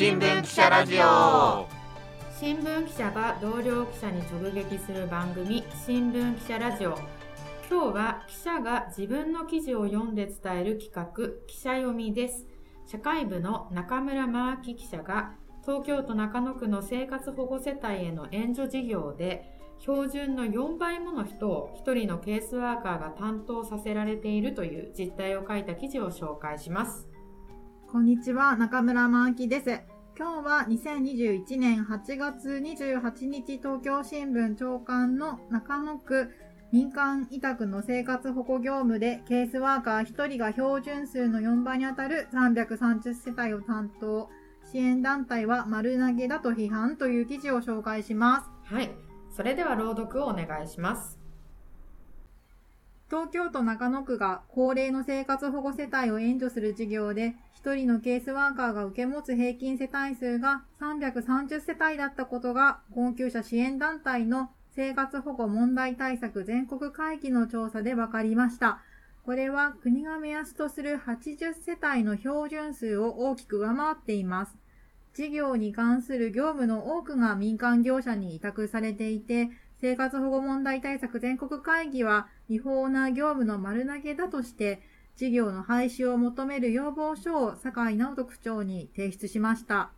新聞記者ラジオ新聞記者が同僚記者に直撃する番組新聞記者ラジオ今日は記者が自分の記事を読んで伝える企画記者読みです社会部の中村真明記者が東京都中野区の生活保護世帯への援助事業で標準の4倍もの人を1人のケースワーカーが担当させられているという実態を書いた記事を紹介します。こんにちは、中村真明です。今日は2021年8月28日東京新聞長官の中野区民間委託の生活保護業務でケースワーカー1人が標準数の4倍にあたる330世帯を担当支援団体は丸投げだと批判という記事を紹介します。はい。それでは朗読をお願いします。東京都中野区が高齢の生活保護世帯を援助する事業で、1人のケースワーカーが受け持つ平均世帯数が330世帯だったことが、困窮者支援団体の生活保護問題対策全国会議の調査で分かりました。これは国が目安とする80世帯の標準数を大きく上回っています。事業に関する業務の多くが民間業者に委託されていて、生活保護問題対策全国会議は違法な業務の丸投げだとして、事業の廃止を求める要望書を坂井直人区長に提出しました。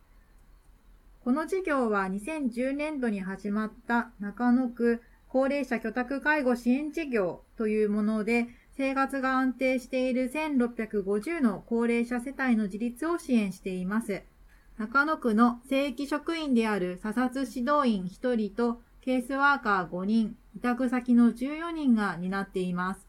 この事業は2010年度に始まった中野区高齢者居宅介護支援事業というもので、生活が安定している1650の高齢者世帯の自立を支援しています。中野区の正規職員である査察指導員1人とケースワーカー5人、委託先の14人が担っています。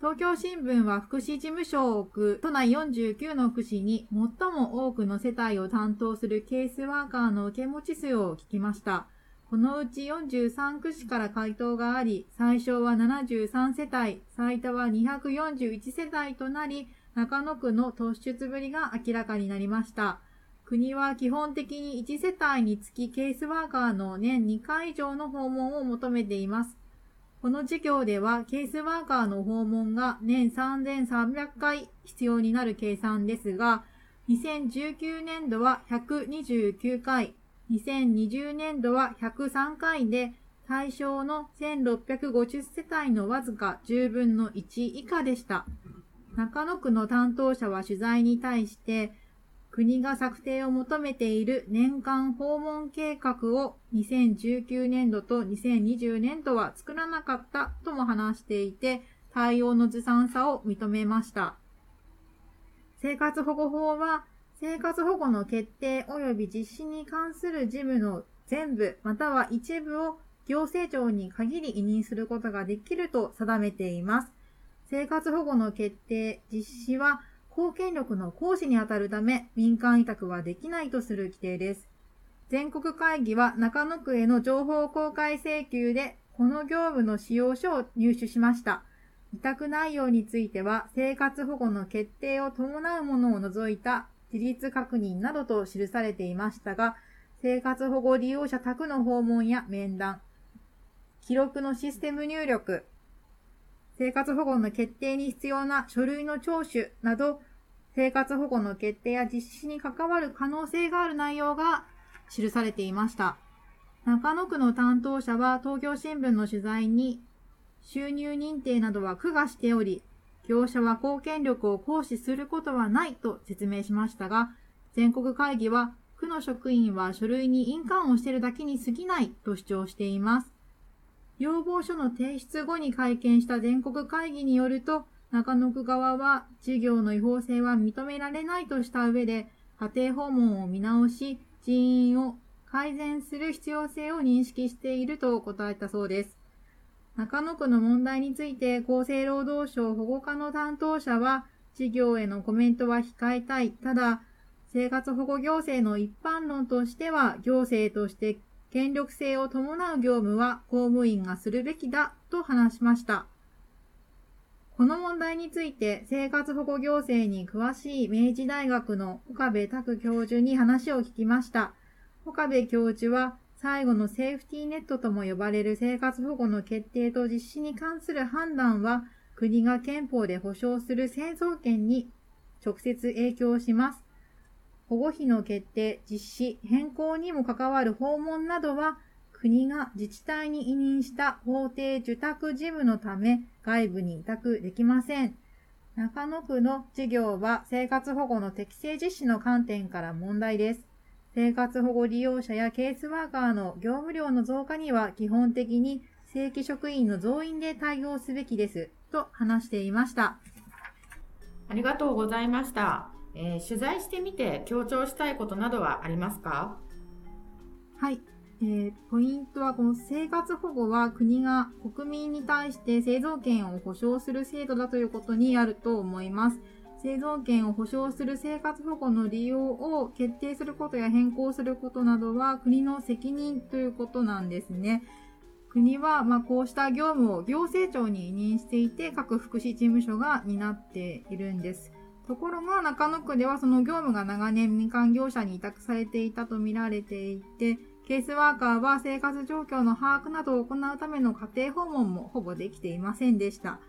東京新聞は福祉事務所を置く都内49の区市に最も多くの世帯を担当するケースワーカーの受け持ち数を聞きました。このうち43区市から回答があり、最小は73世帯、最多は241世帯となり、中野区の突出ぶりが明らかになりました。国は基本的に1世帯につきケースワーカーの年2回以上の訪問を求めています。この事業ではケースワーカーの訪問が年3300回必要になる計算ですが、2019年度は129回、2020年度は103回で、対象の1650世帯のわずか10分の1以下でした。中野区の担当者は取材に対して、国が策定を求めている年間訪問計画を2019年度と2020年度は作らなかったとも話していて、対応のずさんさを認めました。生活保護法は、生活保護の決定及び実施に関する事務の全部または一部を行政庁に限り委任することができると定めています。生活保護の決定、実施は公権力の行使にあたるため民間委託はできないとする規定です。全国会議は中野区への情報公開請求でこの業務の使用書を入手しました。委託内容については生活保護の決定を伴うものを除いた自立確認などと記されていましたが、生活保護利用者宅の訪問や面談、記録のシステム入力、生活保護の決定に必要な書類の聴取など、生活保護の決定や実施に関わる可能性がある内容が記されていました。中野区の担当者は東京新聞の取材に、収入認定などは区がしており、業者は公権力を行使することはないと説明しましたが、全国会議は区の職員は書類に印鑑をしているだけに過ぎないと主張しています。要望書の提出後に会見した全国会議によると、中野区側は事業の違法性は認められないとした上で、家庭訪問を見直し、人員を改善する必要性を認識していると答えたそうです。中野区の問題について厚生労働省保護課の担当者は、事業へのコメントは控えたい。ただ、生活保護行政の一般論としては、行政として権力性を伴う業務は公務員がするべきだと話しました。この問題について生活保護行政に詳しい明治大学の岡部拓教授に話を聞きました。岡部教授は最後のセーフティーネットとも呼ばれる生活保護の決定と実施に関する判断は国が憲法で保障する製造権に直接影響します。保護費の決定、実施、変更にも関わる訪問などは、国が自治体に委任した法定受託事務のため外部に委託できません。中野区の事業は生活保護の適正実施の観点から問題です。生活保護利用者やケースワーカーの業務量の増加には基本的に正規職員の増員で対応すべきですと話していました。ありがとうございました。えー、取材してみて強調したいことなどはありますか？はい。えー、ポイントはこの生活保護は国が国民に対して製造権を保障する制度だということにあると思います。製造権を保障する生活保護の利用を決定することや変更することなどは国の責任ということなんですね。国は、まこうした業務を行政庁に委任していて各福祉事務所が担っているんです。ところが中野区ではその業務が長年民間業者に委託されていたとみられていて、ケースワーカーは生活状況の把握などを行うための家庭訪問もほぼできていませんでした。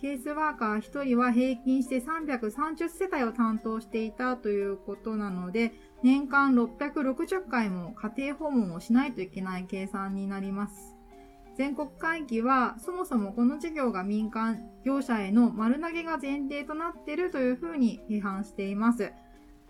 ケースワーカー1人は平均して330世帯を担当していたということなので、年間660回も家庭訪問をしないといけない計算になります。全国会議はそもそもこの事業が民間業者への丸投げが前提となっているというふうに批判しています。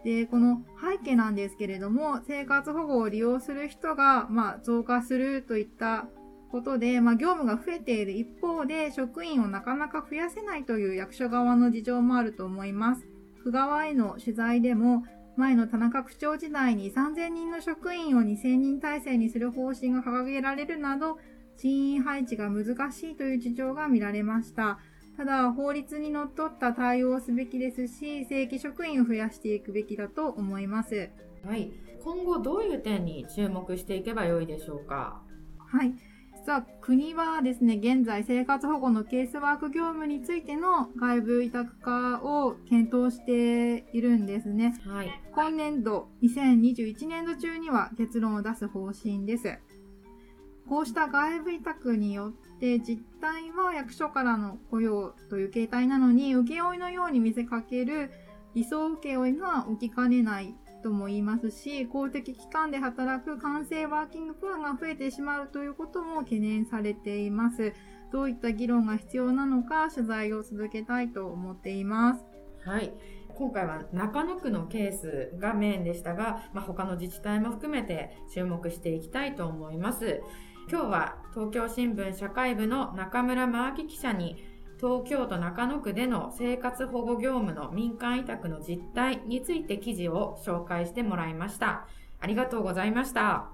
で、この背景なんですけれども、生活保護を利用する人が、まあ、増加するといったことで、まあ、業務が増えている一方で、職員をなかなか増やせないという役所側の事情もあると思います。区側への取材でも、前の田中区長時代に3000人の職員を2000人体制にする方針が掲げられるなど、人員配置が難しいという事情が見られました。ただ、法律にのっとった対応をすべきですし、正規職員を増やしていくべきだと思います。はい。今後どういう点に注目していけばよいでしょうか？はい。実は国はですね、現在生活保護のケースワーク業務についての外部委託化を検討しているんですね。はい。今年度、2021年度中には結論を出す方針です。こうした外部委託によって実態は役所からの雇用という形態なのに請負のように見せかける理想請負が起きかねないとも言いますし公的機関で働く完成ワーキングプランが増えてしまうということも懸念されています。どういった議論が必要なのか取材を続けたいと思っています。はい。今回は中野区のケースがメインでしたが、まあ、他の自治体も含めて注目していきたいと思います。今日は東京新聞社会部の中村真明記者に東京都中野区での生活保護業務の民間委託の実態について記事を紹介してもらいました。ありがとうございました。